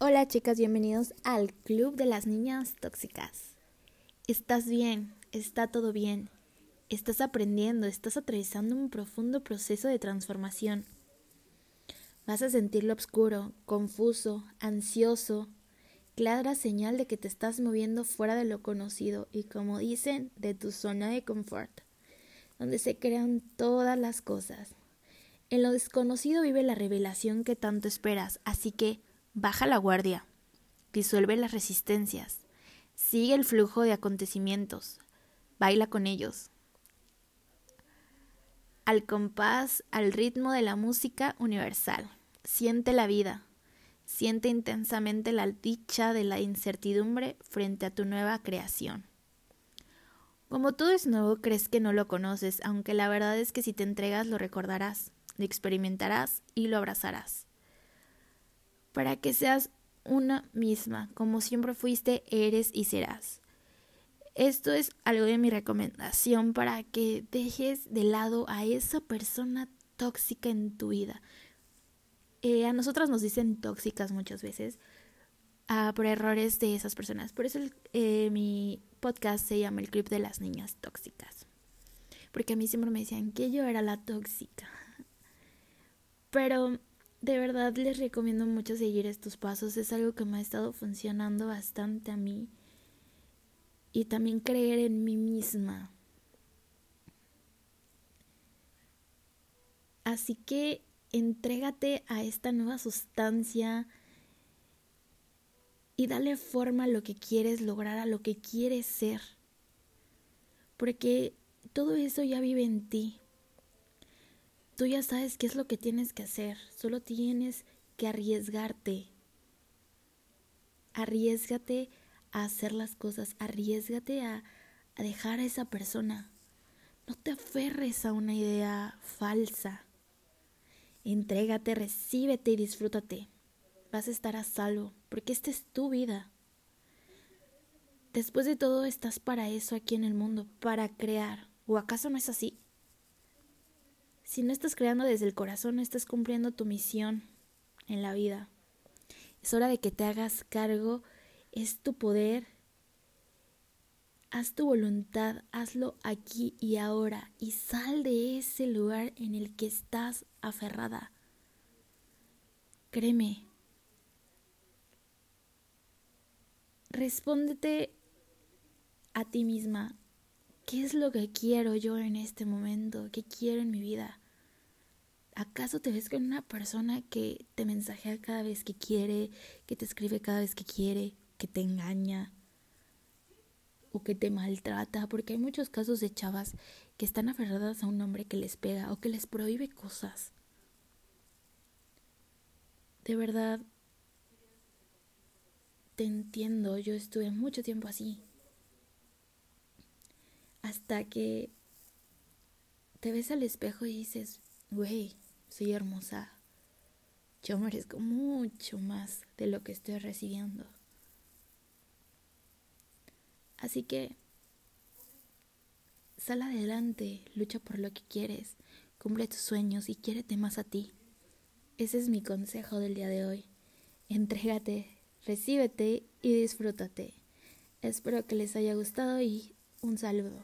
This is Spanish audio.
Hola chicas, bienvenidos al Club de las Niñas Tóxicas. Estás bien, está todo bien. Estás aprendiendo, estás atravesando un profundo proceso de transformación. Vas a sentirlo oscuro, confuso, ansioso, clara señal de que te estás moviendo fuera de lo conocido y como dicen, de tu zona de confort, donde se crean todas las cosas. En lo desconocido vive la revelación que tanto esperas, así que Baja la guardia, disuelve las resistencias, sigue el flujo de acontecimientos, baila con ellos. Al compás, al ritmo de la música universal, siente la vida, siente intensamente la dicha de la incertidumbre frente a tu nueva creación. Como todo es nuevo, crees que no lo conoces, aunque la verdad es que si te entregas lo recordarás, lo experimentarás y lo abrazarás para que seas una misma, como siempre fuiste, eres y serás. Esto es algo de mi recomendación para que dejes de lado a esa persona tóxica en tu vida. Eh, a nosotras nos dicen tóxicas muchas veces ah, por errores de esas personas. Por eso eh, mi podcast se llama El Club de las Niñas Tóxicas. Porque a mí siempre me decían que yo era la tóxica. Pero de verdad les recomiendo mucho seguir estos pasos. Es algo que me ha estado funcionando bastante a mí. Y también creer en mí misma. Así que entrégate a esta nueva sustancia y dale forma a lo que quieres lograr, a lo que quieres ser. Porque todo eso ya vive en ti. Tú ya sabes qué es lo que tienes que hacer, solo tienes que arriesgarte. Arriesgate a hacer las cosas, arriesgate a, a dejar a esa persona. No te aferres a una idea falsa. Entrégate, recíbete y disfrútate. Vas a estar a salvo, porque esta es tu vida. Después de todo, estás para eso aquí en el mundo, para crear. ¿O acaso no es así? Si no estás creando desde el corazón, no estás cumpliendo tu misión en la vida. Es hora de que te hagas cargo, es tu poder. Haz tu voluntad, hazlo aquí y ahora y sal de ese lugar en el que estás aferrada. Créeme. Respóndete a ti misma, ¿Qué es lo que quiero yo en este momento? ¿Qué quiero en mi vida? ¿Acaso te ves con una persona que te mensajea cada vez que quiere, que te escribe cada vez que quiere, que te engaña o que te maltrata? Porque hay muchos casos de chavas que están aferradas a un hombre que les pega o que les prohíbe cosas. De verdad, te entiendo, yo estuve mucho tiempo así hasta que te ves al espejo y dices, güey, soy hermosa. Yo merezco mucho más de lo que estoy recibiendo. Así que sal adelante, lucha por lo que quieres, cumple tus sueños y quiérete más a ti. Ese es mi consejo del día de hoy. Entrégate, recíbete y disfrútate. Espero que les haya gustado y un saludo.